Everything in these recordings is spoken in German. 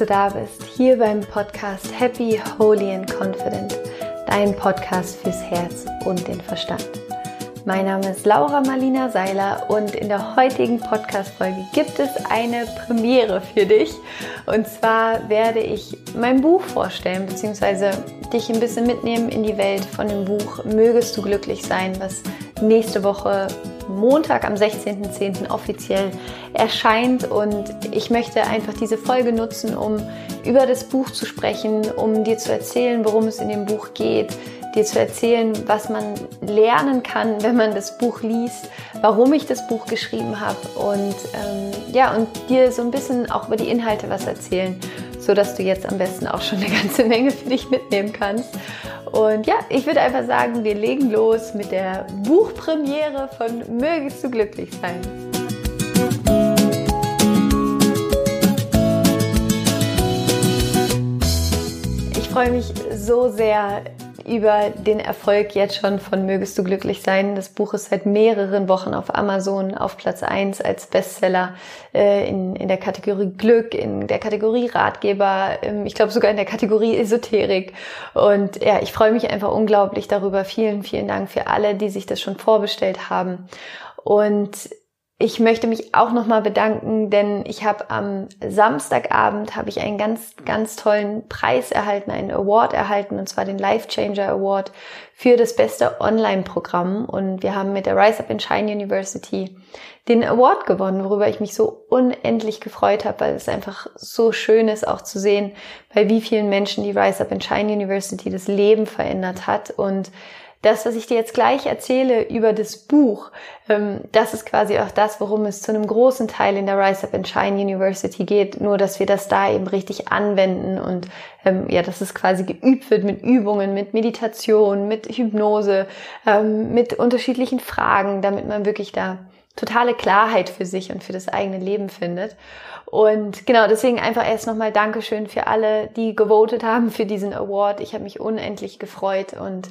du da bist, hier beim Podcast Happy, Holy and Confident, dein Podcast fürs Herz und den Verstand. Mein Name ist Laura Marlina Seiler und in der heutigen Podcast-Folge gibt es eine Premiere für dich. Und zwar werde ich mein Buch vorstellen, beziehungsweise dich ein bisschen mitnehmen in die Welt von dem Buch Mögest du glücklich sein, was nächste Woche Montag am 16.10. offiziell erscheint. Und ich möchte einfach diese Folge nutzen, um über das Buch zu sprechen, um dir zu erzählen, worum es in dem Buch geht, dir zu erzählen, was man lernen kann, wenn man das Buch liest, warum ich das Buch geschrieben habe und ähm, ja und dir so ein bisschen auch über die Inhalte was erzählen, so dass du jetzt am besten auch schon eine ganze Menge für dich mitnehmen kannst. Und ja, ich würde einfach sagen, wir legen los mit der Buchpremiere von Mögest du glücklich sein. Ich freue mich so sehr über den Erfolg jetzt schon von Mögest du glücklich sein. Das Buch ist seit mehreren Wochen auf Amazon auf Platz eins als Bestseller äh, in, in der Kategorie Glück, in der Kategorie Ratgeber, ähm, ich glaube sogar in der Kategorie Esoterik. Und ja, ich freue mich einfach unglaublich darüber. Vielen, vielen Dank für alle, die sich das schon vorbestellt haben. Und ich möchte mich auch nochmal bedanken, denn ich habe am Samstagabend habe ich einen ganz, ganz tollen Preis erhalten, einen Award erhalten, und zwar den Life Changer Award für das beste Online-Programm. Und wir haben mit der Rise Up in Shine University den Award gewonnen, worüber ich mich so unendlich gefreut habe, weil es einfach so schön ist, auch zu sehen, bei wie vielen Menschen die Rise Up in Shine University das Leben verändert hat und das, was ich dir jetzt gleich erzähle über das Buch, ähm, das ist quasi auch das, worum es zu einem großen Teil in der Rise Up and Shine University geht, nur dass wir das da eben richtig anwenden und ähm, ja, dass es quasi geübt wird mit Übungen, mit Meditation, mit Hypnose, ähm, mit unterschiedlichen Fragen, damit man wirklich da totale Klarheit für sich und für das eigene Leben findet. Und genau, deswegen einfach erst nochmal Dankeschön für alle, die gewotet haben für diesen Award. Ich habe mich unendlich gefreut und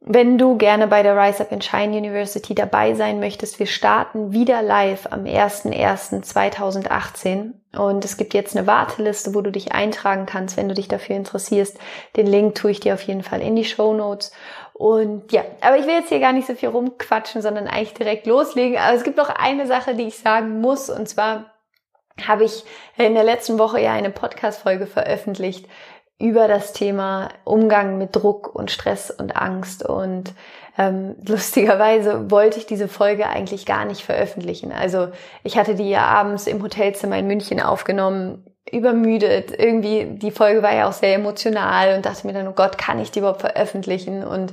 wenn du gerne bei der Rise Up in Shine University dabei sein möchtest, wir starten wieder live am 01.01.2018 und es gibt jetzt eine Warteliste, wo du dich eintragen kannst, wenn du dich dafür interessierst. Den Link tue ich dir auf jeden Fall in die Show Notes. Und ja, aber ich will jetzt hier gar nicht so viel rumquatschen, sondern eigentlich direkt loslegen. Aber es gibt noch eine Sache, die ich sagen muss und zwar habe ich in der letzten Woche ja eine Podcast-Folge veröffentlicht über das Thema Umgang mit Druck und Stress und Angst. Und ähm, lustigerweise wollte ich diese Folge eigentlich gar nicht veröffentlichen. Also ich hatte die ja abends im Hotelzimmer in München aufgenommen, übermüdet. Irgendwie, die Folge war ja auch sehr emotional und dachte mir dann, oh Gott, kann ich die überhaupt veröffentlichen? Und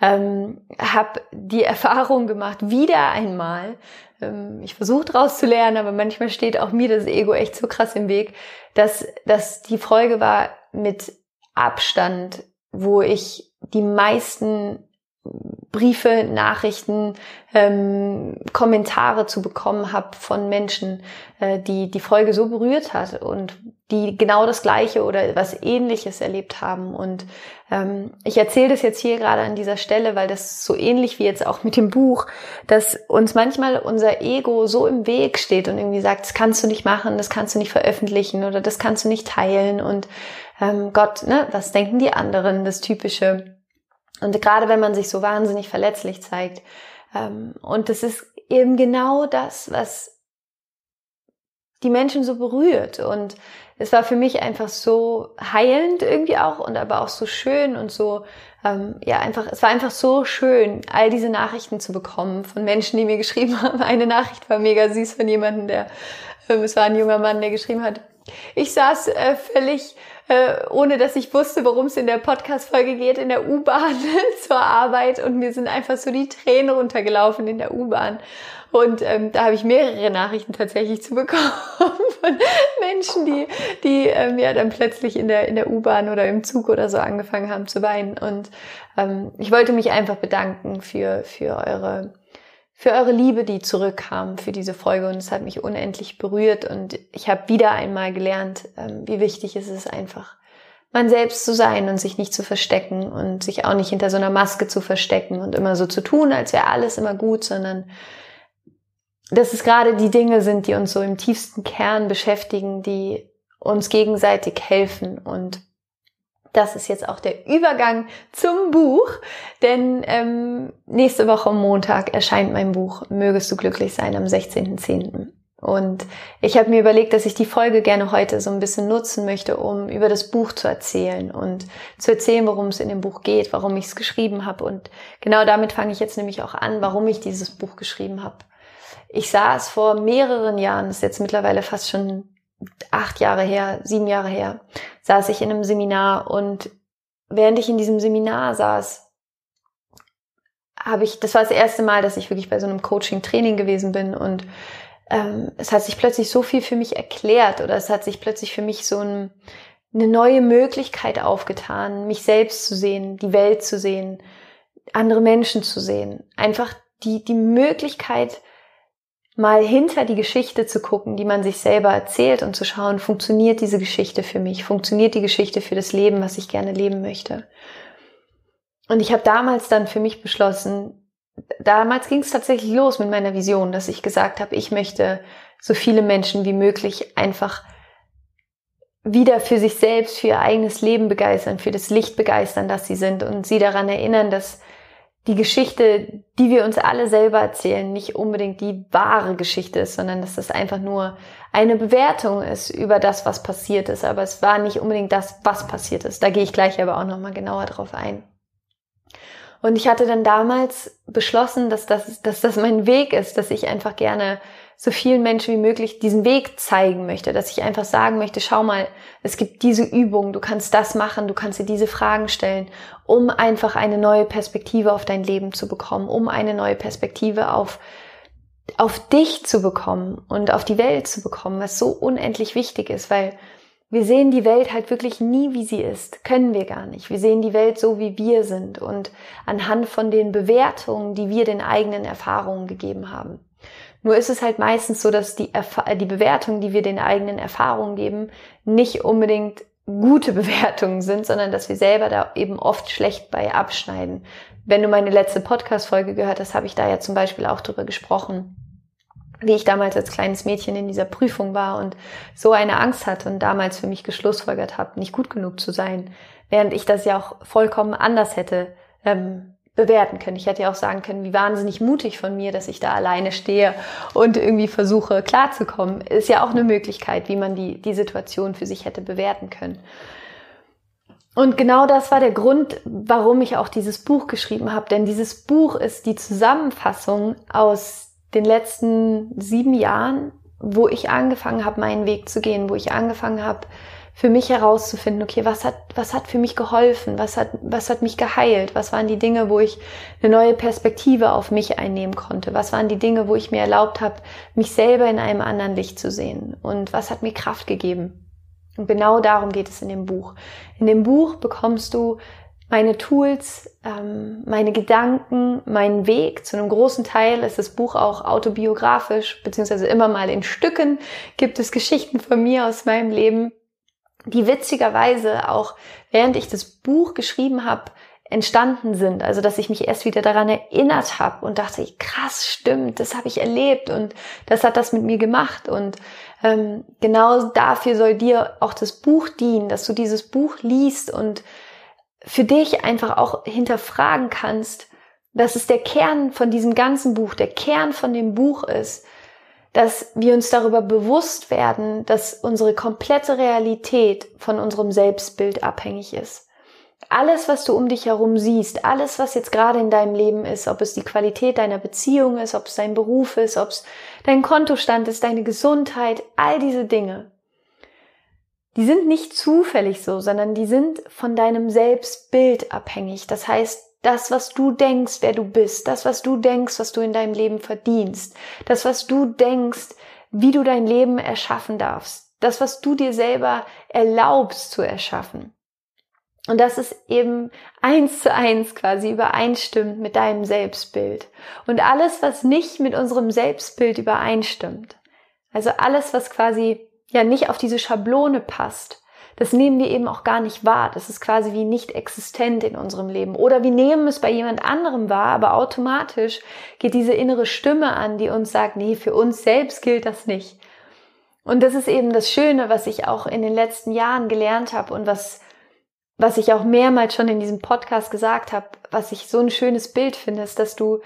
ähm, habe die Erfahrung gemacht, wieder einmal, ähm, ich versuche daraus zu lernen, aber manchmal steht auch mir das Ego echt so krass im Weg, dass, dass die Folge war mit Abstand, wo ich die meisten Briefe, Nachrichten, ähm, Kommentare zu bekommen habe von Menschen, äh, die die Folge so berührt hat und die genau das Gleiche oder was Ähnliches erlebt haben. Und ähm, ich erzähle das jetzt hier gerade an dieser Stelle, weil das so ähnlich wie jetzt auch mit dem Buch, dass uns manchmal unser Ego so im Weg steht und irgendwie sagt, das kannst du nicht machen, das kannst du nicht veröffentlichen oder das kannst du nicht teilen und ähm, Gott, ne, was denken die anderen, das Typische. Und gerade wenn man sich so wahnsinnig verletzlich zeigt. Ähm, und das ist eben genau das, was die Menschen so berührt. Und es war für mich einfach so heilend irgendwie auch und aber auch so schön und so, ähm, ja, einfach, es war einfach so schön, all diese Nachrichten zu bekommen von Menschen, die mir geschrieben haben. Eine Nachricht war mega süß von jemandem, der, ähm, es war ein junger Mann, der geschrieben hat, ich saß äh, völlig äh, ohne dass ich wusste, worum es in der Podcast-Folge geht, in der U-Bahn zur Arbeit und mir sind einfach so die Tränen runtergelaufen in der U-Bahn. Und ähm, da habe ich mehrere Nachrichten tatsächlich zu bekommen von Menschen, die, die ähm, ja dann plötzlich in der, in der U-Bahn oder im Zug oder so angefangen haben zu weinen. Und ähm, ich wollte mich einfach bedanken für, für eure für eure Liebe, die zurückkam für diese Folge. Und es hat mich unendlich berührt. Und ich habe wieder einmal gelernt, ähm, wie wichtig es ist, einfach man selbst zu sein und sich nicht zu verstecken und sich auch nicht hinter so einer Maske zu verstecken und immer so zu tun, als wäre alles immer gut, sondern dass es gerade die Dinge sind, die uns so im tiefsten Kern beschäftigen, die uns gegenseitig helfen und das ist jetzt auch der Übergang zum Buch, denn ähm, nächste Woche Montag erscheint mein Buch Mögest du glücklich sein am 16.10. Und ich habe mir überlegt, dass ich die Folge gerne heute so ein bisschen nutzen möchte, um über das Buch zu erzählen und zu erzählen, worum es in dem Buch geht, warum ich es geschrieben habe. Und genau damit fange ich jetzt nämlich auch an, warum ich dieses Buch geschrieben habe. Ich saß vor mehreren Jahren, ist jetzt mittlerweile fast schon acht Jahre her, sieben Jahre her, saß ich in einem Seminar und während ich in diesem Seminar saß, habe ich, das war das erste Mal, dass ich wirklich bei so einem Coaching-Training gewesen bin und ähm, es hat sich plötzlich so viel für mich erklärt oder es hat sich plötzlich für mich so ein, eine neue Möglichkeit aufgetan, mich selbst zu sehen, die Welt zu sehen, andere Menschen zu sehen. Einfach die, die Möglichkeit, mal hinter die Geschichte zu gucken, die man sich selber erzählt und zu schauen, funktioniert diese Geschichte für mich, funktioniert die Geschichte für das Leben, was ich gerne leben möchte. Und ich habe damals dann für mich beschlossen, damals ging es tatsächlich los mit meiner Vision, dass ich gesagt habe, ich möchte so viele Menschen wie möglich einfach wieder für sich selbst, für ihr eigenes Leben begeistern, für das Licht begeistern, das sie sind und sie daran erinnern, dass die Geschichte, die wir uns alle selber erzählen, nicht unbedingt die wahre Geschichte ist, sondern dass das einfach nur eine Bewertung ist über das, was passiert ist. Aber es war nicht unbedingt das, was passiert ist. Da gehe ich gleich aber auch nochmal genauer drauf ein. Und ich hatte dann damals beschlossen, dass das, dass das mein Weg ist, dass ich einfach gerne so vielen Menschen wie möglich diesen Weg zeigen möchte, dass ich einfach sagen möchte, schau mal, es gibt diese Übung, du kannst das machen, du kannst dir diese Fragen stellen, um einfach eine neue Perspektive auf dein Leben zu bekommen, um eine neue Perspektive auf auf dich zu bekommen und auf die Welt zu bekommen, was so unendlich wichtig ist, weil wir sehen die Welt halt wirklich nie, wie sie ist. Können wir gar nicht. Wir sehen die Welt so, wie wir sind und anhand von den Bewertungen, die wir den eigenen Erfahrungen gegeben haben. Nur ist es halt meistens so, dass die, Erf die Bewertungen, die wir den eigenen Erfahrungen geben, nicht unbedingt gute Bewertungen sind, sondern dass wir selber da eben oft schlecht bei abschneiden. Wenn du meine letzte Podcast-Folge gehört hast, habe ich da ja zum Beispiel auch drüber gesprochen, wie ich damals als kleines Mädchen in dieser Prüfung war und so eine Angst hatte und damals für mich geschlussfolgert habe, nicht gut genug zu sein, während ich das ja auch vollkommen anders hätte ähm, bewerten können. Ich hätte ja auch sagen können, wie wahnsinnig mutig von mir, dass ich da alleine stehe und irgendwie versuche klarzukommen. Ist ja auch eine Möglichkeit, wie man die, die Situation für sich hätte bewerten können. Und genau das war der Grund, warum ich auch dieses Buch geschrieben habe. Denn dieses Buch ist die Zusammenfassung aus den letzten sieben Jahren, wo ich angefangen habe, meinen Weg zu gehen, wo ich angefangen habe, für mich herauszufinden, okay, was hat, was hat für mich geholfen? Was hat, was hat mich geheilt? Was waren die Dinge, wo ich eine neue Perspektive auf mich einnehmen konnte? Was waren die Dinge, wo ich mir erlaubt habe, mich selber in einem anderen Licht zu sehen? Und was hat mir Kraft gegeben? Und genau darum geht es in dem Buch. In dem Buch bekommst du meine Tools, ähm, meine Gedanken, meinen Weg. Zu einem großen Teil ist das Buch auch autobiografisch, beziehungsweise immer mal in Stücken gibt es Geschichten von mir aus meinem Leben die witzigerweise auch während ich das Buch geschrieben habe, entstanden sind. Also dass ich mich erst wieder daran erinnert habe und dachte, krass, stimmt, das habe ich erlebt und das hat das mit mir gemacht. Und ähm, genau dafür soll dir auch das Buch dienen, dass du dieses Buch liest und für dich einfach auch hinterfragen kannst, dass es der Kern von diesem ganzen Buch, der Kern von dem Buch ist, dass wir uns darüber bewusst werden, dass unsere komplette Realität von unserem Selbstbild abhängig ist. Alles, was du um dich herum siehst, alles, was jetzt gerade in deinem Leben ist, ob es die Qualität deiner Beziehung ist, ob es dein Beruf ist, ob es dein Kontostand ist, deine Gesundheit, all diese Dinge, die sind nicht zufällig so, sondern die sind von deinem Selbstbild abhängig. Das heißt, das, was du denkst, wer du bist, das, was du denkst, was du in deinem Leben verdienst, das, was du denkst, wie du dein Leben erschaffen darfst, das, was du dir selber erlaubst zu erschaffen. Und das ist eben eins zu eins quasi übereinstimmt mit deinem Selbstbild. Und alles, was nicht mit unserem Selbstbild übereinstimmt, also alles, was quasi ja nicht auf diese Schablone passt, das nehmen wir eben auch gar nicht wahr. Das ist quasi wie nicht existent in unserem Leben. Oder wir nehmen es bei jemand anderem wahr, aber automatisch geht diese innere Stimme an, die uns sagt, nee, für uns selbst gilt das nicht. Und das ist eben das Schöne, was ich auch in den letzten Jahren gelernt habe und was, was ich auch mehrmals schon in diesem Podcast gesagt habe, was ich so ein schönes Bild finde, ist, dass du,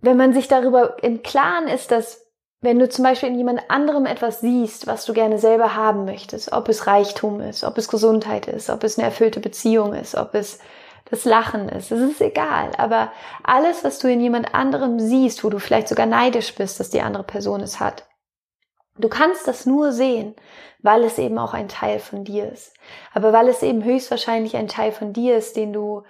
wenn man sich darüber im Klaren ist, dass wenn du zum Beispiel in jemand anderem etwas siehst, was du gerne selber haben möchtest, ob es Reichtum ist, ob es Gesundheit ist, ob es eine erfüllte Beziehung ist, ob es das Lachen ist, es ist egal. Aber alles, was du in jemand anderem siehst, wo du vielleicht sogar neidisch bist, dass die andere Person es hat, du kannst das nur sehen, weil es eben auch ein Teil von dir ist. Aber weil es eben höchstwahrscheinlich ein Teil von dir ist, den du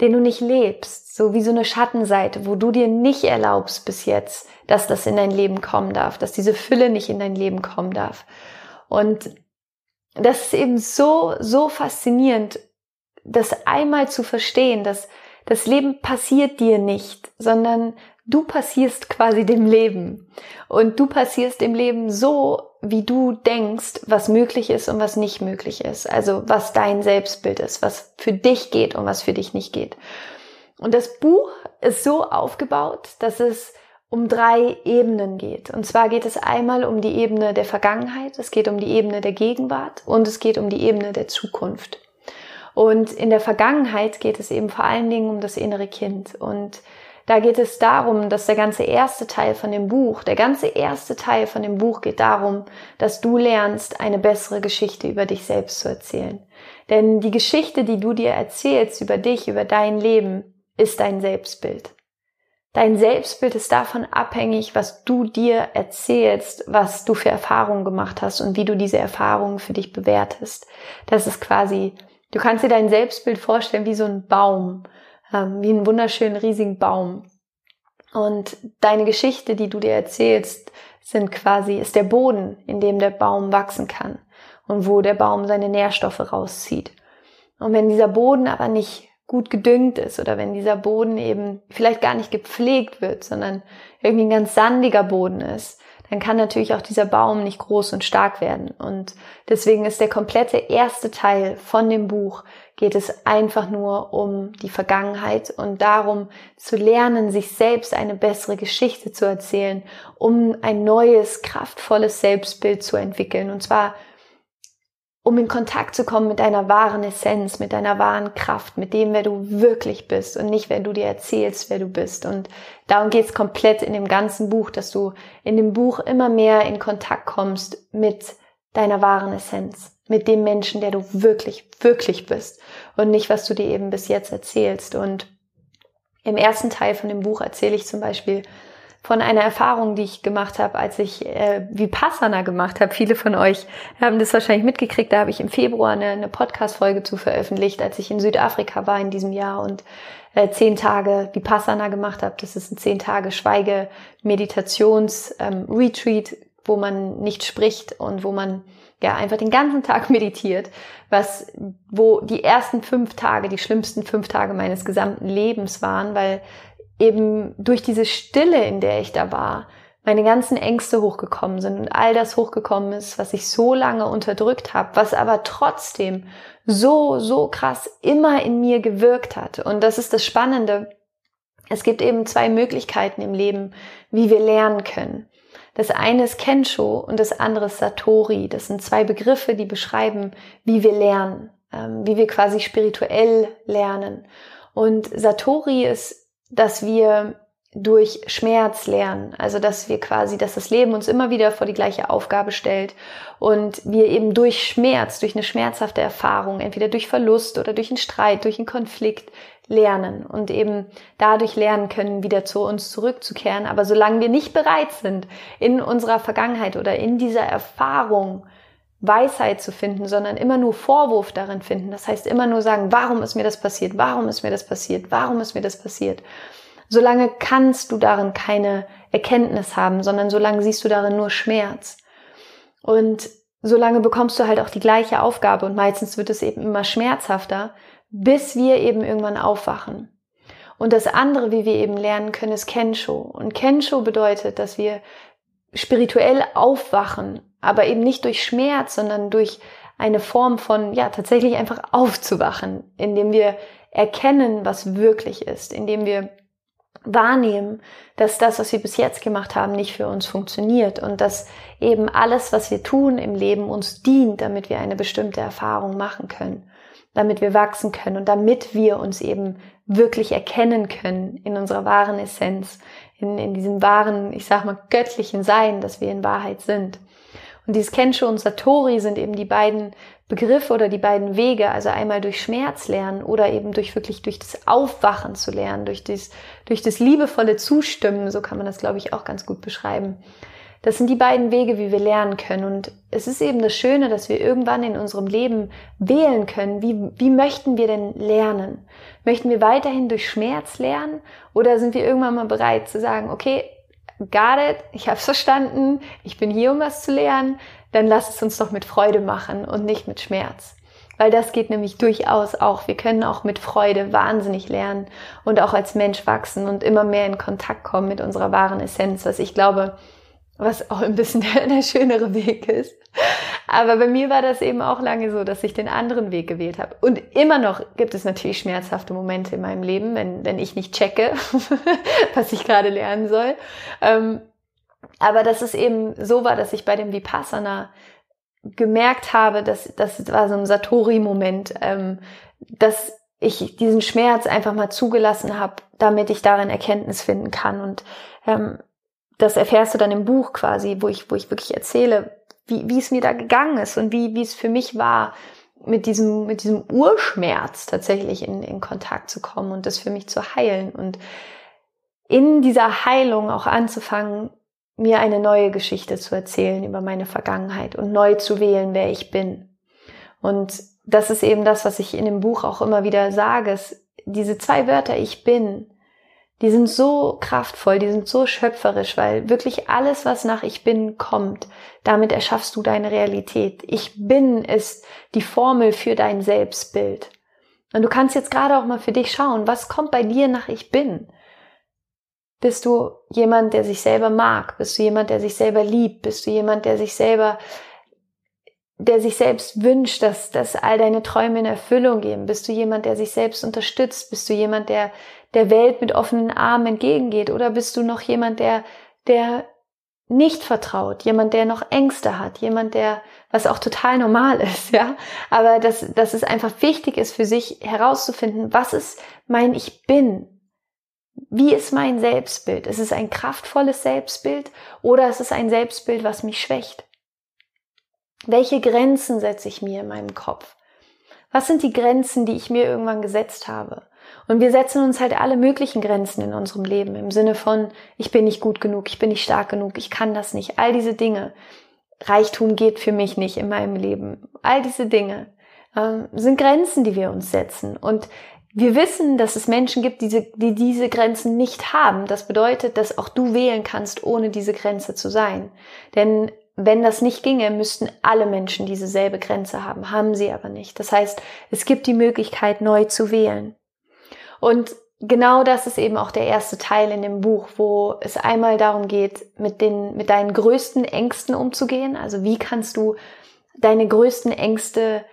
den du nicht lebst, so wie so eine Schattenseite, wo du dir nicht erlaubst bis jetzt, dass das in dein Leben kommen darf, dass diese Fülle nicht in dein Leben kommen darf. Und das ist eben so, so faszinierend, das einmal zu verstehen, dass das Leben passiert dir nicht, sondern du passierst quasi dem Leben. Und du passierst dem Leben so, wie du denkst, was möglich ist und was nicht möglich ist. Also was dein Selbstbild ist, was für dich geht und was für dich nicht geht. Und das Buch ist so aufgebaut, dass es um drei Ebenen geht. Und zwar geht es einmal um die Ebene der Vergangenheit, es geht um die Ebene der Gegenwart und es geht um die Ebene der Zukunft. Und in der Vergangenheit geht es eben vor allen Dingen um das innere Kind. Und da geht es darum, dass der ganze erste Teil von dem Buch, der ganze erste Teil von dem Buch geht darum, dass du lernst, eine bessere Geschichte über dich selbst zu erzählen. Denn die Geschichte, die du dir erzählst über dich, über dein Leben, ist dein Selbstbild. Dein Selbstbild ist davon abhängig, was du dir erzählst, was du für Erfahrungen gemacht hast und wie du diese Erfahrungen für dich bewertest. Das ist quasi, du kannst dir dein Selbstbild vorstellen wie so ein Baum ähm, wie einen wunderschönen riesigen Baum. Und deine Geschichte, die du dir erzählst, sind quasi, ist der Boden, in dem der Baum wachsen kann und wo der Baum seine Nährstoffe rauszieht. Und wenn dieser Boden aber nicht gut gedüngt ist oder wenn dieser Boden eben vielleicht gar nicht gepflegt wird, sondern irgendwie ein ganz sandiger Boden ist, dann kann natürlich auch dieser Baum nicht groß und stark werden. Und deswegen ist der komplette erste Teil von dem Buch, geht es einfach nur um die Vergangenheit und darum zu lernen, sich selbst eine bessere Geschichte zu erzählen, um ein neues, kraftvolles Selbstbild zu entwickeln. Und zwar um in Kontakt zu kommen mit deiner wahren Essenz, mit deiner wahren Kraft, mit dem, wer du wirklich bist und nicht, wer du dir erzählst, wer du bist. Und darum geht es komplett in dem ganzen Buch, dass du in dem Buch immer mehr in Kontakt kommst mit deiner wahren Essenz, mit dem Menschen, der du wirklich, wirklich bist und nicht, was du dir eben bis jetzt erzählst. Und im ersten Teil von dem Buch erzähle ich zum Beispiel von einer Erfahrung, die ich gemacht habe, als ich äh, Vipassana gemacht habe. Viele von euch haben das wahrscheinlich mitgekriegt. Da habe ich im Februar eine, eine Podcast-Folge zu veröffentlicht, als ich in Südafrika war in diesem Jahr und äh, zehn Tage Vipassana gemacht habe. Das ist ein zehn Tage Schweige-Meditations-Retreat, ähm, wo man nicht spricht und wo man ja einfach den ganzen Tag meditiert, was wo die ersten fünf Tage, die schlimmsten fünf Tage meines gesamten Lebens waren, weil eben durch diese Stille, in der ich da war, meine ganzen Ängste hochgekommen sind und all das hochgekommen ist, was ich so lange unterdrückt habe, was aber trotzdem so, so krass immer in mir gewirkt hat. Und das ist das Spannende. Es gibt eben zwei Möglichkeiten im Leben, wie wir lernen können. Das eine ist Kensho und das andere ist Satori. Das sind zwei Begriffe, die beschreiben, wie wir lernen, ähm, wie wir quasi spirituell lernen. Und Satori ist dass wir durch Schmerz lernen. Also, dass wir quasi, dass das Leben uns immer wieder vor die gleiche Aufgabe stellt und wir eben durch Schmerz, durch eine schmerzhafte Erfahrung, entweder durch Verlust oder durch einen Streit, durch einen Konflikt lernen und eben dadurch lernen können, wieder zu uns zurückzukehren. Aber solange wir nicht bereit sind, in unserer Vergangenheit oder in dieser Erfahrung Weisheit zu finden, sondern immer nur Vorwurf darin finden. Das heißt immer nur sagen, warum ist mir das passiert? Warum ist mir das passiert? Warum ist mir das passiert? Solange kannst du darin keine Erkenntnis haben, sondern solange siehst du darin nur Schmerz. Und solange bekommst du halt auch die gleiche Aufgabe und meistens wird es eben immer schmerzhafter, bis wir eben irgendwann aufwachen. Und das andere, wie wir eben lernen können, ist Kensho. Und Kensho bedeutet, dass wir spirituell aufwachen aber eben nicht durch Schmerz, sondern durch eine Form von, ja, tatsächlich einfach aufzuwachen, indem wir erkennen, was wirklich ist, indem wir wahrnehmen, dass das, was wir bis jetzt gemacht haben, nicht für uns funktioniert und dass eben alles, was wir tun im Leben, uns dient, damit wir eine bestimmte Erfahrung machen können, damit wir wachsen können und damit wir uns eben wirklich erkennen können in unserer wahren Essenz, in, in diesem wahren, ich sag mal, göttlichen Sein, dass wir in Wahrheit sind. Und dieses Kensho und Satori sind eben die beiden Begriffe oder die beiden Wege, also einmal durch Schmerz lernen oder eben durch wirklich durch das Aufwachen zu lernen, durch das, durch das liebevolle Zustimmen, so kann man das, glaube ich, auch ganz gut beschreiben. Das sind die beiden Wege, wie wir lernen können. Und es ist eben das Schöne, dass wir irgendwann in unserem Leben wählen können, wie, wie möchten wir denn lernen? Möchten wir weiterhin durch Schmerz lernen oder sind wir irgendwann mal bereit zu sagen, okay, got it, ich habe es verstanden, ich bin hier, um was zu lernen, dann lass es uns doch mit Freude machen und nicht mit Schmerz. Weil das geht nämlich durchaus auch. Wir können auch mit Freude wahnsinnig lernen und auch als Mensch wachsen und immer mehr in Kontakt kommen mit unserer wahren Essenz, was ich glaube, was auch ein bisschen der, der schönere Weg ist. Aber bei mir war das eben auch lange so, dass ich den anderen Weg gewählt habe. Und immer noch gibt es natürlich schmerzhafte Momente in meinem Leben, wenn, wenn ich nicht checke, was ich gerade lernen soll. Ähm, aber dass es eben so war, dass ich bei dem Vipassana gemerkt habe, dass das war so ein Satori-Moment, ähm, dass ich diesen Schmerz einfach mal zugelassen habe, damit ich darin Erkenntnis finden kann. Und ähm, das erfährst du dann im Buch quasi, wo ich, wo ich wirklich erzähle, wie, wie es mir da gegangen ist und wie, wie es für mich war, mit diesem, mit diesem Urschmerz tatsächlich in, in Kontakt zu kommen und das für mich zu heilen und in dieser Heilung auch anzufangen, mir eine neue Geschichte zu erzählen über meine Vergangenheit und neu zu wählen, wer ich bin. Und das ist eben das, was ich in dem Buch auch immer wieder sage. Es, diese zwei Wörter, ich bin, die sind so kraftvoll, die sind so schöpferisch, weil wirklich alles, was nach Ich bin kommt, damit erschaffst du deine Realität. Ich bin ist die Formel für dein Selbstbild. Und du kannst jetzt gerade auch mal für dich schauen, was kommt bei dir nach Ich bin? Bist du jemand, der sich selber mag? Bist du jemand, der sich selber liebt? Bist du jemand, der sich selber, der sich selbst wünscht, dass, dass all deine Träume in Erfüllung gehen? Bist du jemand, der sich selbst unterstützt? Bist du jemand, der der Welt mit offenen Armen entgegengeht? Oder bist du noch jemand, der, der nicht vertraut, jemand, der noch Ängste hat, jemand, der, was auch total normal ist, ja, aber dass, dass es einfach wichtig ist für sich herauszufinden, was ist mein Ich bin, wie ist mein Selbstbild? Ist es ein kraftvolles Selbstbild oder ist es ein Selbstbild, was mich schwächt? Welche Grenzen setze ich mir in meinem Kopf? Was sind die Grenzen, die ich mir irgendwann gesetzt habe? Und wir setzen uns halt alle möglichen Grenzen in unserem Leben im Sinne von, ich bin nicht gut genug, ich bin nicht stark genug, ich kann das nicht. All diese Dinge. Reichtum geht für mich nicht in meinem Leben. All diese Dinge ähm, sind Grenzen, die wir uns setzen. Und wir wissen, dass es Menschen gibt, die, die diese Grenzen nicht haben. Das bedeutet, dass auch du wählen kannst, ohne diese Grenze zu sein. Denn wenn das nicht ginge, müssten alle Menschen dieselbe Grenze haben, haben sie aber nicht. Das heißt, es gibt die Möglichkeit, neu zu wählen. Und genau das ist eben auch der erste Teil in dem Buch, wo es einmal darum geht, mit den, mit deinen größten Ängsten umzugehen. Also wie kannst du deine größten Ängste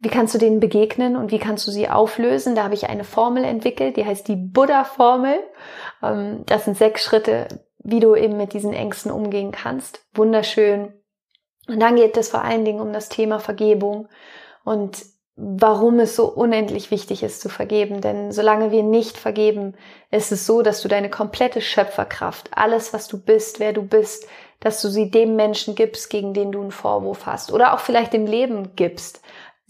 wie kannst du denen begegnen und wie kannst du sie auflösen? Da habe ich eine Formel entwickelt, die heißt die Buddha-Formel. Ähm, das sind sechs Schritte, wie du eben mit diesen Ängsten umgehen kannst. Wunderschön. Und dann geht es vor allen Dingen um das Thema Vergebung und warum es so unendlich wichtig ist zu vergeben. Denn solange wir nicht vergeben, ist es so, dass du deine komplette Schöpferkraft, alles, was du bist, wer du bist, dass du sie dem Menschen gibst, gegen den du einen Vorwurf hast oder auch vielleicht dem Leben gibst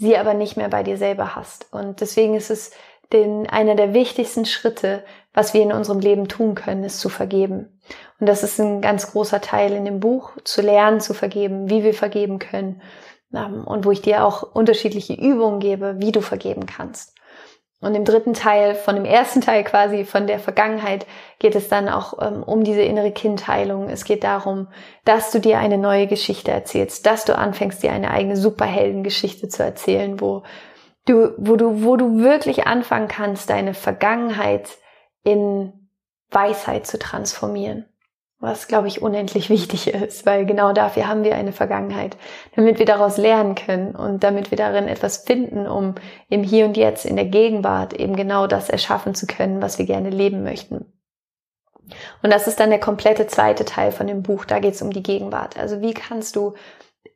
sie aber nicht mehr bei dir selber hast. Und deswegen ist es den, einer der wichtigsten Schritte, was wir in unserem Leben tun können, ist zu vergeben. Und das ist ein ganz großer Teil in dem Buch, zu lernen, zu vergeben, wie wir vergeben können. Ähm, und wo ich dir auch unterschiedliche Übungen gebe, wie du vergeben kannst. Und im dritten Teil, von dem ersten Teil quasi von der Vergangenheit, geht es dann auch ähm, um diese innere Kindheilung. Es geht darum, dass du dir eine neue Geschichte erzählst, dass du anfängst, dir eine eigene Superheldengeschichte zu erzählen, wo du, wo du, wo du wirklich anfangen kannst, deine Vergangenheit in Weisheit zu transformieren was, glaube ich, unendlich wichtig ist, weil genau dafür haben wir eine Vergangenheit, damit wir daraus lernen können und damit wir darin etwas finden, um im Hier und Jetzt, in der Gegenwart eben genau das erschaffen zu können, was wir gerne leben möchten. Und das ist dann der komplette zweite Teil von dem Buch. Da geht es um die Gegenwart. Also wie kannst du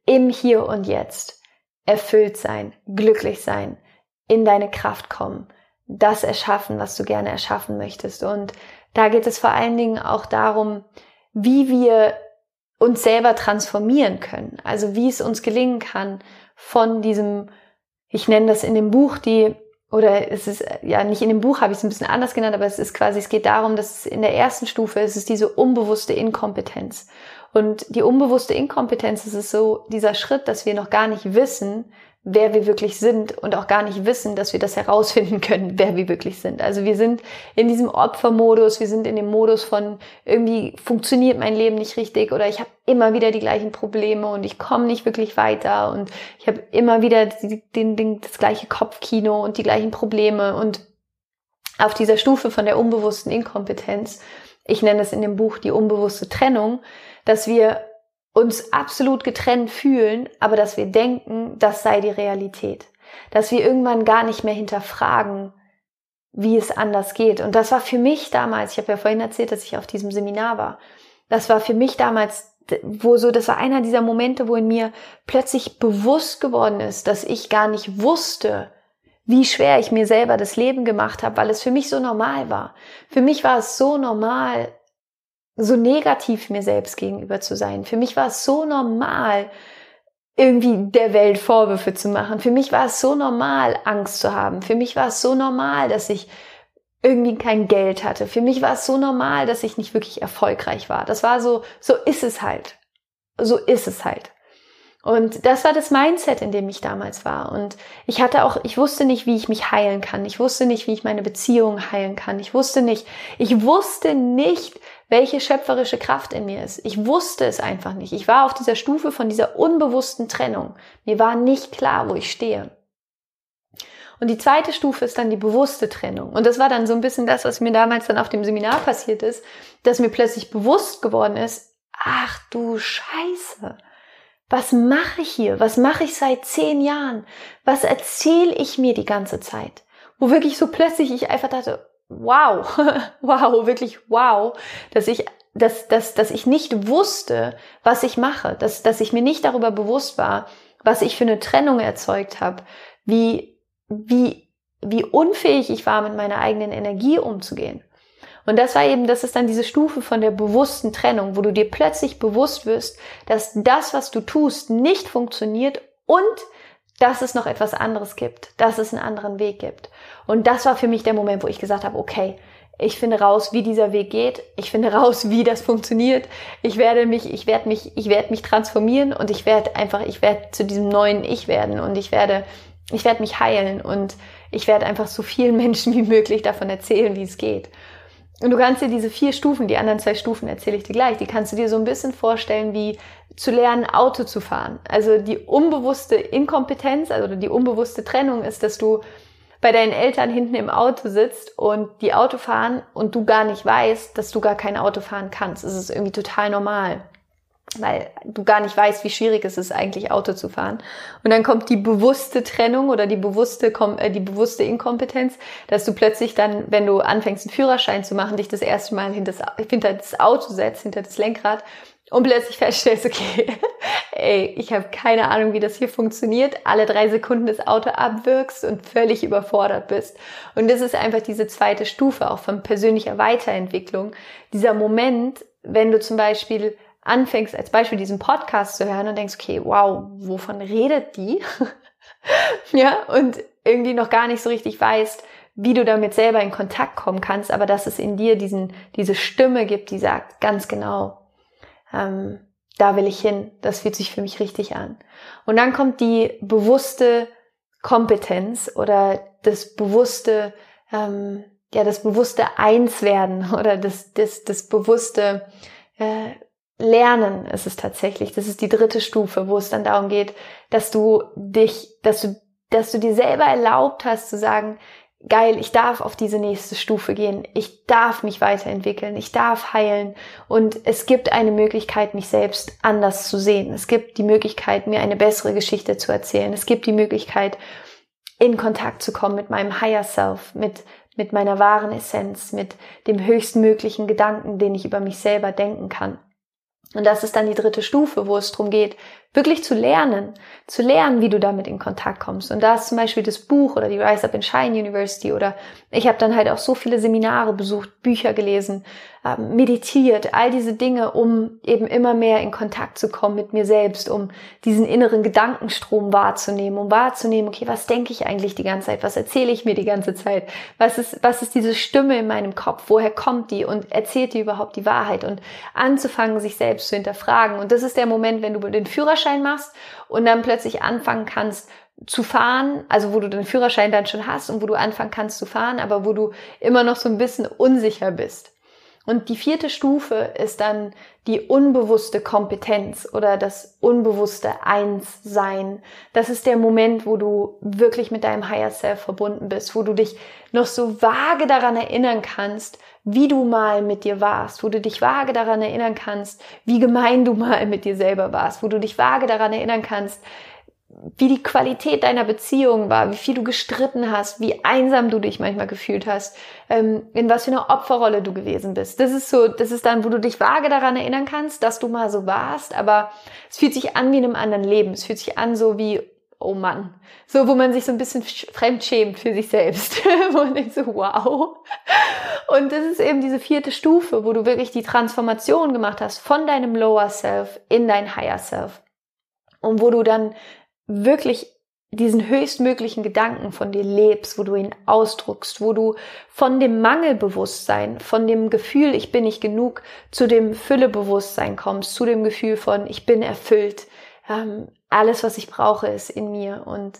im Hier und Jetzt erfüllt sein, glücklich sein, in deine Kraft kommen, das erschaffen, was du gerne erschaffen möchtest. Und da geht es vor allen Dingen auch darum, wie wir uns selber transformieren können. Also wie es uns gelingen kann, von diesem, ich nenne das in dem Buch die oder es ist ja nicht in dem Buch habe ich es ein bisschen anders genannt, aber es ist quasi, es geht darum, dass in der ersten Stufe es ist diese unbewusste Inkompetenz. Und die unbewusste Inkompetenz ist es so dieser Schritt, dass wir noch gar nicht wissen, wer wir wirklich sind und auch gar nicht wissen, dass wir das herausfinden können, wer wir wirklich sind. Also wir sind in diesem Opfermodus, wir sind in dem Modus von irgendwie funktioniert mein Leben nicht richtig oder ich habe immer wieder die gleichen Probleme und ich komme nicht wirklich weiter und ich habe immer wieder den, den, das gleiche Kopfkino und die gleichen Probleme und auf dieser Stufe von der unbewussten Inkompetenz, ich nenne es in dem Buch die unbewusste Trennung, dass wir uns absolut getrennt fühlen, aber dass wir denken, das sei die Realität. Dass wir irgendwann gar nicht mehr hinterfragen, wie es anders geht. Und das war für mich damals, ich habe ja vorhin erzählt, dass ich auf diesem Seminar war, das war für mich damals, wo so, das war einer dieser Momente, wo in mir plötzlich bewusst geworden ist, dass ich gar nicht wusste, wie schwer ich mir selber das Leben gemacht habe, weil es für mich so normal war. Für mich war es so normal, so negativ mir selbst gegenüber zu sein. Für mich war es so normal, irgendwie der Welt Vorwürfe zu machen. Für mich war es so normal, Angst zu haben. Für mich war es so normal, dass ich irgendwie kein Geld hatte. Für mich war es so normal, dass ich nicht wirklich erfolgreich war. Das war so, so ist es halt. So ist es halt. Und das war das Mindset, in dem ich damals war. Und ich hatte auch, ich wusste nicht, wie ich mich heilen kann. Ich wusste nicht, wie ich meine Beziehung heilen kann. Ich wusste nicht, ich wusste nicht, welche schöpferische Kraft in mir ist. Ich wusste es einfach nicht. Ich war auf dieser Stufe von dieser unbewussten Trennung. Mir war nicht klar, wo ich stehe. Und die zweite Stufe ist dann die bewusste Trennung. Und das war dann so ein bisschen das, was mir damals dann auf dem Seminar passiert ist, dass mir plötzlich bewusst geworden ist, ach du Scheiße was mache ich hier? Was mache ich seit zehn Jahren? Was erzähle ich mir die ganze Zeit? Wo wirklich so plötzlich ich einfach dachte, wow, wow, wirklich wow, dass ich dass, dass, dass ich nicht wusste, was ich mache, dass, dass ich mir nicht darüber bewusst war, was ich für eine Trennung erzeugt habe, wie, wie, wie unfähig ich war, mit meiner eigenen Energie umzugehen. Und das war eben, das ist dann diese Stufe von der bewussten Trennung, wo du dir plötzlich bewusst wirst, dass das, was du tust, nicht funktioniert und dass es noch etwas anderes gibt, dass es einen anderen Weg gibt. Und das war für mich der Moment, wo ich gesagt habe, okay, ich finde raus, wie dieser Weg geht. Ich finde raus, wie das funktioniert. Ich werde mich, ich werde mich, ich werde mich transformieren und ich werde einfach, ich werde zu diesem neuen Ich werden und ich werde, ich werde mich heilen und ich werde einfach so vielen Menschen wie möglich davon erzählen, wie es geht. Und du kannst dir diese vier Stufen, die anderen zwei Stufen erzähle ich dir gleich, die kannst du dir so ein bisschen vorstellen wie zu lernen, Auto zu fahren. Also die unbewusste Inkompetenz, also die unbewusste Trennung ist, dass du bei deinen Eltern hinten im Auto sitzt und die Auto fahren und du gar nicht weißt, dass du gar kein Auto fahren kannst. Es ist irgendwie total normal weil du gar nicht weißt, wie schwierig es ist, eigentlich Auto zu fahren. Und dann kommt die bewusste Trennung oder die bewusste, äh, die bewusste Inkompetenz, dass du plötzlich dann, wenn du anfängst, einen Führerschein zu machen, dich das erste Mal hinter das, hinter das Auto setzt, hinter das Lenkrad und plötzlich feststellst, okay, ey, ich habe keine Ahnung, wie das hier funktioniert, alle drei Sekunden das Auto abwirkst und völlig überfordert bist. Und das ist einfach diese zweite Stufe auch von persönlicher Weiterentwicklung. Dieser Moment, wenn du zum Beispiel anfängst, als Beispiel diesen Podcast zu hören und denkst, okay, wow, wovon redet die? ja, und irgendwie noch gar nicht so richtig weißt, wie du damit selber in Kontakt kommen kannst, aber dass es in dir diesen, diese Stimme gibt, die sagt, ganz genau, ähm, da will ich hin, das fühlt sich für mich richtig an. Und dann kommt die bewusste Kompetenz oder das bewusste, ähm, ja, das bewusste Einswerden oder das, das, das bewusste äh, Lernen ist es tatsächlich. Das ist die dritte Stufe, wo es dann darum geht, dass du dich, dass du, dass du dir selber erlaubt hast zu sagen, geil, ich darf auf diese nächste Stufe gehen. Ich darf mich weiterentwickeln. Ich darf heilen. Und es gibt eine Möglichkeit, mich selbst anders zu sehen. Es gibt die Möglichkeit, mir eine bessere Geschichte zu erzählen. Es gibt die Möglichkeit, in Kontakt zu kommen mit meinem Higher Self, mit mit meiner wahren Essenz, mit dem höchstmöglichen Gedanken, den ich über mich selber denken kann. Und das ist dann die dritte Stufe, wo es darum geht, wirklich zu lernen, zu lernen, wie du damit in Kontakt kommst. Und da ist zum Beispiel das Buch oder die Rise Up in Shine University oder ich habe dann halt auch so viele Seminare besucht, Bücher gelesen, ähm, meditiert, all diese Dinge, um eben immer mehr in Kontakt zu kommen mit mir selbst, um diesen inneren Gedankenstrom wahrzunehmen, um wahrzunehmen, okay, was denke ich eigentlich die ganze Zeit, was erzähle ich mir die ganze Zeit, was ist, was ist diese Stimme in meinem Kopf, woher kommt die? Und erzählt die überhaupt die Wahrheit? Und anzufangen, sich selbst zu hinterfragen. Und das ist der Moment, wenn du den Führerschein Führerschein machst und dann plötzlich anfangen kannst zu fahren, also wo du den Führerschein dann schon hast und wo du anfangen kannst zu fahren, aber wo du immer noch so ein bisschen unsicher bist. Und die vierte Stufe ist dann die unbewusste Kompetenz oder das unbewusste Einssein. Das ist der Moment, wo du wirklich mit deinem Higher Self verbunden bist, wo du dich noch so vage daran erinnern kannst, wie du mal mit dir warst, wo du dich vage daran erinnern kannst, wie gemein du mal mit dir selber warst, wo du dich vage daran erinnern kannst, wie die Qualität deiner Beziehung war, wie viel du gestritten hast, wie einsam du dich manchmal gefühlt hast, ähm, in was für eine Opferrolle du gewesen bist. Das ist so, das ist dann, wo du dich vage daran erinnern kannst, dass du mal so warst, aber es fühlt sich an wie in einem anderen Leben. Es fühlt sich an so wie, oh Mann. So, wo man sich so ein bisschen fremd schämt für sich selbst. wo man denkt so, wow. Und das ist eben diese vierte Stufe, wo du wirklich die Transformation gemacht hast von deinem Lower Self in dein Higher Self. Und wo du dann wirklich diesen höchstmöglichen Gedanken von dir lebst, wo du ihn ausdruckst, wo du von dem Mangelbewusstsein, von dem Gefühl, ich bin nicht genug, zu dem Füllebewusstsein kommst, zu dem Gefühl von, ich bin erfüllt, ähm, alles, was ich brauche, ist in mir. Und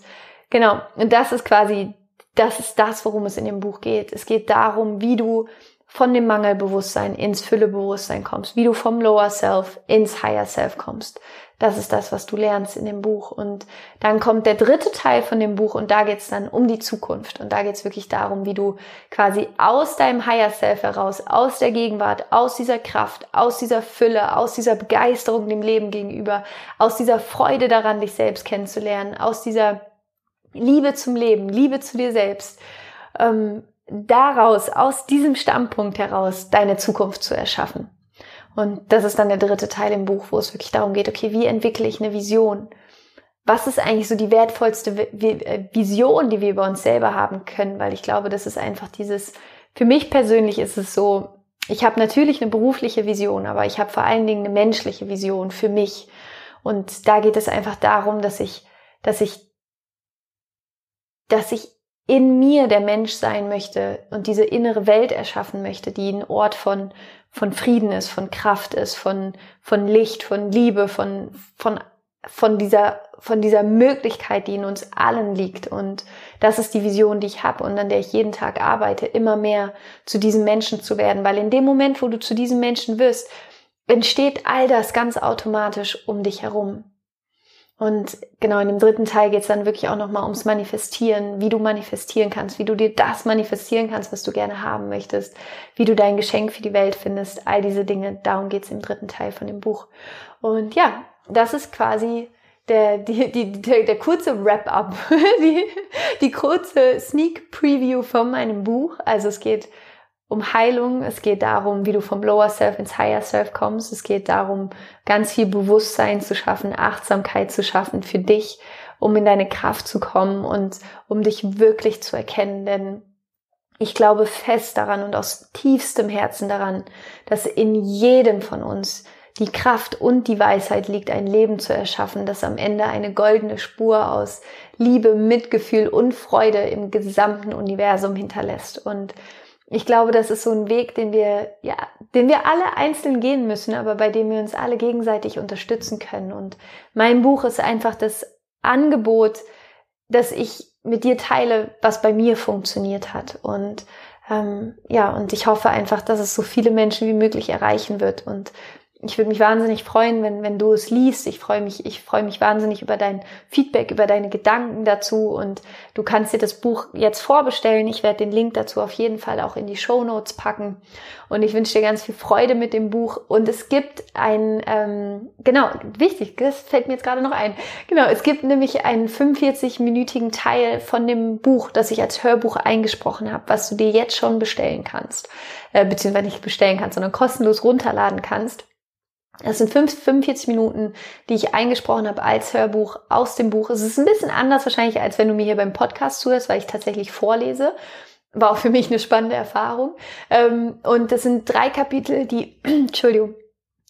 genau, und das ist quasi, das ist das, worum es in dem Buch geht. Es geht darum, wie du von dem Mangelbewusstsein ins Füllebewusstsein kommst, wie du vom Lower Self ins Higher Self kommst. Das ist das, was du lernst in dem Buch. Und dann kommt der dritte Teil von dem Buch und da geht's dann um die Zukunft. Und da geht's wirklich darum, wie du quasi aus deinem Higher Self heraus, aus der Gegenwart, aus dieser Kraft, aus dieser Fülle, aus dieser Begeisterung dem Leben gegenüber, aus dieser Freude daran, dich selbst kennenzulernen, aus dieser Liebe zum Leben, Liebe zu dir selbst, ähm, daraus, aus diesem Standpunkt heraus, deine Zukunft zu erschaffen. Und das ist dann der dritte Teil im Buch, wo es wirklich darum geht, okay, wie entwickle ich eine Vision? Was ist eigentlich so die wertvollste äh, Vision, die wir über uns selber haben können? Weil ich glaube, das ist einfach dieses, für mich persönlich ist es so, ich habe natürlich eine berufliche Vision, aber ich habe vor allen Dingen eine menschliche Vision für mich. Und da geht es einfach darum, dass ich, dass ich, dass ich in mir der Mensch sein möchte und diese innere Welt erschaffen möchte, die ein Ort von, von Frieden ist, von Kraft ist, von, von Licht, von Liebe, von, von, von dieser, von dieser Möglichkeit, die in uns allen liegt. Und das ist die Vision, die ich habe und an der ich jeden Tag arbeite, immer mehr zu diesem Menschen zu werden, weil in dem Moment, wo du zu diesem Menschen wirst, entsteht all das ganz automatisch um dich herum. Und genau in dem dritten Teil geht es dann wirklich auch nochmal ums Manifestieren, wie du manifestieren kannst, wie du dir das manifestieren kannst, was du gerne haben möchtest, wie du dein Geschenk für die Welt findest, all diese Dinge, darum geht es im dritten Teil von dem Buch. Und ja, das ist quasi der, die, die, der, der kurze Wrap-up, die, die kurze Sneak Preview von meinem Buch. Also es geht um Heilung, es geht darum, wie du vom Lower Self ins Higher Self kommst, es geht darum, ganz viel Bewusstsein zu schaffen, Achtsamkeit zu schaffen für dich, um in deine Kraft zu kommen und um dich wirklich zu erkennen, denn ich glaube fest daran und aus tiefstem Herzen daran, dass in jedem von uns die Kraft und die Weisheit liegt, ein Leben zu erschaffen, das am Ende eine goldene Spur aus Liebe, Mitgefühl und Freude im gesamten Universum hinterlässt. Und ich glaube, das ist so ein Weg, den wir, ja, den wir alle einzeln gehen müssen, aber bei dem wir uns alle gegenseitig unterstützen können. Und mein Buch ist einfach das Angebot, dass ich mit dir teile, was bei mir funktioniert hat. Und ähm, ja, und ich hoffe einfach, dass es so viele Menschen wie möglich erreichen wird. Und ich würde mich wahnsinnig freuen, wenn, wenn du es liest. Ich freue mich, ich freue mich wahnsinnig über dein Feedback, über deine Gedanken dazu und du kannst dir das Buch jetzt vorbestellen. Ich werde den Link dazu auf jeden Fall auch in die Show Notes packen und ich wünsche dir ganz viel Freude mit dem Buch und es gibt ein, ähm, genau, wichtig, das fällt mir jetzt gerade noch ein. Genau, es gibt nämlich einen 45-minütigen Teil von dem Buch, das ich als Hörbuch eingesprochen habe, was du dir jetzt schon bestellen kannst, äh, beziehungsweise nicht bestellen kannst, sondern kostenlos runterladen kannst. Das sind 45 Minuten, die ich eingesprochen habe als Hörbuch aus dem Buch. Es ist ein bisschen anders wahrscheinlich, als wenn du mir hier beim Podcast zuhörst, weil ich tatsächlich vorlese. War auch für mich eine spannende Erfahrung. Ähm, und das sind drei Kapitel, die, Entschuldigung,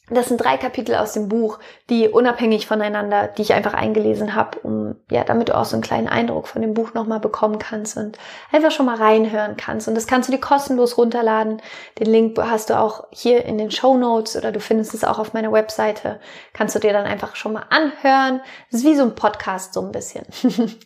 das sind drei Kapitel aus dem Buch, die unabhängig voneinander, die ich einfach eingelesen habe, um ja, damit du auch so einen kleinen Eindruck von dem Buch nochmal bekommen kannst und einfach schon mal reinhören kannst. Und das kannst du dir kostenlos runterladen. Den Link hast du auch hier in den Show Notes oder du findest es auch auf meiner Webseite. Kannst du dir dann einfach schon mal anhören. Das ist wie so ein Podcast so ein bisschen.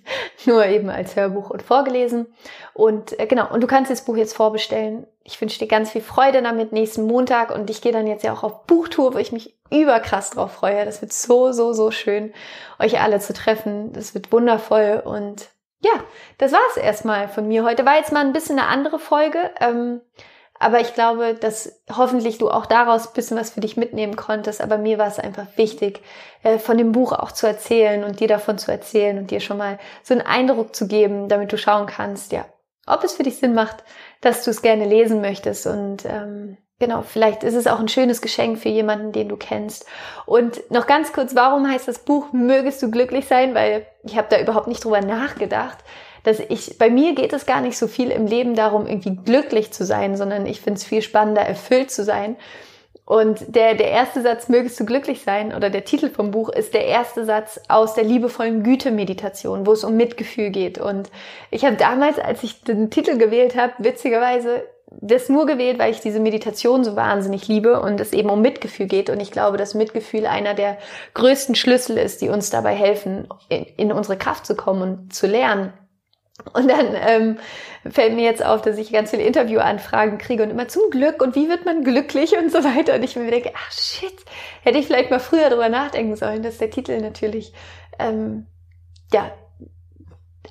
Nur eben als Hörbuch und vorgelesen. Und äh, genau, und du kannst das Buch jetzt vorbestellen ich wünsche dir ganz viel Freude damit nächsten Montag und ich gehe dann jetzt ja auch auf Buchtour, wo ich mich überkrass drauf freue. Das wird so, so, so schön, euch alle zu treffen. Das wird wundervoll und ja, das war es erstmal von mir heute. War jetzt mal ein bisschen eine andere Folge, ähm, aber ich glaube, dass hoffentlich du auch daraus ein bisschen was für dich mitnehmen konntest. Aber mir war es einfach wichtig, äh, von dem Buch auch zu erzählen und dir davon zu erzählen und dir schon mal so einen Eindruck zu geben, damit du schauen kannst, ja, ob es für dich Sinn macht, dass du es gerne lesen möchtest. Und ähm, genau, vielleicht ist es auch ein schönes Geschenk für jemanden, den du kennst. Und noch ganz kurz, warum heißt das Buch Mögest du glücklich sein? Weil ich habe da überhaupt nicht drüber nachgedacht. Dass ich, bei mir geht es gar nicht so viel im Leben darum, irgendwie glücklich zu sein, sondern ich finde es viel spannender, erfüllt zu sein. Und der, der erste Satz, mögest du glücklich sein, oder der Titel vom Buch ist der erste Satz aus der liebevollen Güte-Meditation, wo es um Mitgefühl geht. Und ich habe damals, als ich den Titel gewählt habe, witzigerweise das nur gewählt, weil ich diese Meditation so wahnsinnig liebe und es eben um Mitgefühl geht. Und ich glaube, dass Mitgefühl einer der größten Schlüssel ist, die uns dabei helfen, in, in unsere Kraft zu kommen und zu lernen. Und dann ähm, fällt mir jetzt auf, dass ich ganz viele Interviewanfragen kriege und immer zum Glück und wie wird man glücklich und so weiter. Und ich mir denke, ach shit, hätte ich vielleicht mal früher drüber nachdenken sollen, dass der Titel natürlich ähm, ja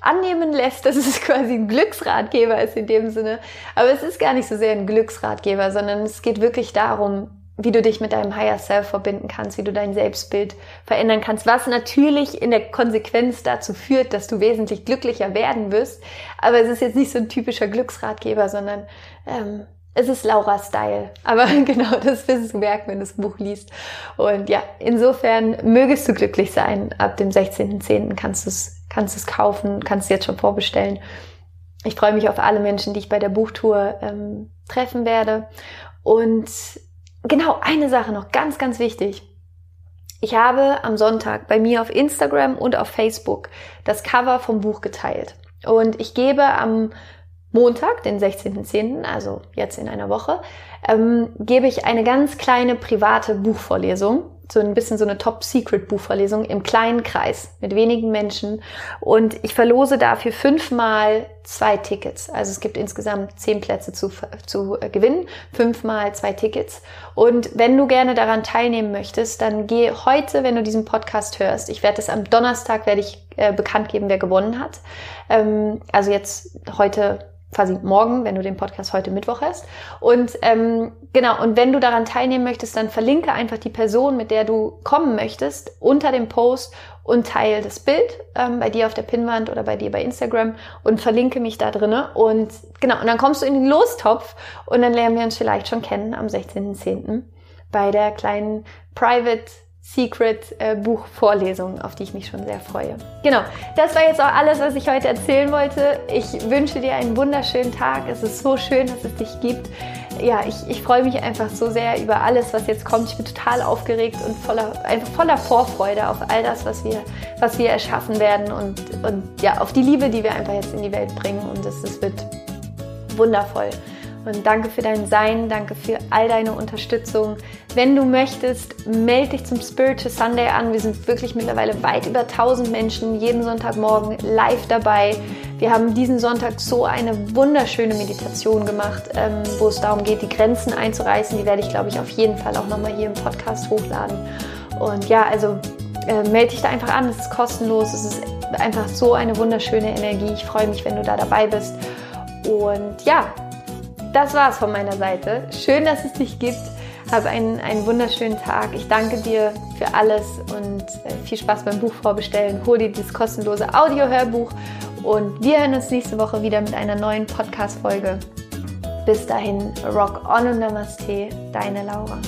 annehmen lässt, dass es quasi ein Glücksratgeber ist in dem Sinne. Aber es ist gar nicht so sehr ein Glücksratgeber, sondern es geht wirklich darum, wie du dich mit deinem Higher Self verbinden kannst, wie du dein Selbstbild verändern kannst, was natürlich in der Konsequenz dazu führt, dass du wesentlich glücklicher werden wirst. Aber es ist jetzt nicht so ein typischer Glücksratgeber, sondern ähm, es ist Laura Style. Aber genau das wirst du merken, wenn du das Buch liest. Und ja, insofern mögest du glücklich sein. Ab dem 16.10. kannst du es kannst es kaufen, kannst es jetzt schon vorbestellen. Ich freue mich auf alle Menschen, die ich bei der Buchtour ähm, treffen werde. Und genau, eine Sache noch, ganz, ganz wichtig. Ich habe am Sonntag bei mir auf Instagram und auf Facebook das Cover vom Buch geteilt. Und ich gebe am Montag, den 16.10., also jetzt in einer Woche, ähm, gebe ich eine ganz kleine private Buchvorlesung so ein bisschen so eine Top-Secret-Buchverlesung im kleinen Kreis mit wenigen Menschen. Und ich verlose dafür fünfmal zwei Tickets. Also es gibt insgesamt zehn Plätze zu, zu äh, gewinnen, fünfmal zwei Tickets. Und wenn du gerne daran teilnehmen möchtest, dann geh heute, wenn du diesen Podcast hörst. Ich werde es am Donnerstag, werde ich äh, bekannt geben, wer gewonnen hat. Ähm, also jetzt heute quasi morgen, wenn du den Podcast heute Mittwoch hast. Und ähm, genau, und wenn du daran teilnehmen möchtest, dann verlinke einfach die Person, mit der du kommen möchtest, unter dem Post und teile das Bild ähm, bei dir auf der Pinnwand oder bei dir bei Instagram und verlinke mich da drinne. Und genau, und dann kommst du in den Lostopf und dann lernen wir uns vielleicht schon kennen am 16.10. bei der kleinen Private Secret äh, auf die ich mich schon sehr freue. Genau, das war jetzt auch alles, was ich heute erzählen wollte. Ich wünsche dir einen wunderschönen Tag. Es ist so schön, dass es dich gibt. Ja, ich, ich freue mich einfach so sehr über alles, was jetzt kommt. Ich bin total aufgeregt und voller, einfach voller Vorfreude auf all das, was wir, was wir erschaffen werden und, und ja, auf die Liebe, die wir einfach jetzt in die Welt bringen. Und es wird wundervoll. Und danke für dein Sein, danke für all deine Unterstützung. Wenn du möchtest, melde dich zum Spiritual Sunday an. Wir sind wirklich mittlerweile weit über 1000 Menschen jeden Sonntagmorgen live dabei. Wir haben diesen Sonntag so eine wunderschöne Meditation gemacht, ähm, wo es darum geht, die Grenzen einzureißen. Die werde ich, glaube ich, auf jeden Fall auch nochmal hier im Podcast hochladen. Und ja, also äh, melde dich da einfach an. Es ist kostenlos. Es ist einfach so eine wunderschöne Energie. Ich freue mich, wenn du da dabei bist. Und ja, das war es von meiner Seite. Schön, dass es dich gibt. Hab einen, einen wunderschönen Tag. Ich danke dir für alles und äh, viel Spaß beim Buch vorbestellen. Hol dir dieses kostenlose Audio-Hörbuch und wir hören uns nächste Woche wieder mit einer neuen Podcast-Folge. Bis dahin, Rock on und Namaste, deine Laura.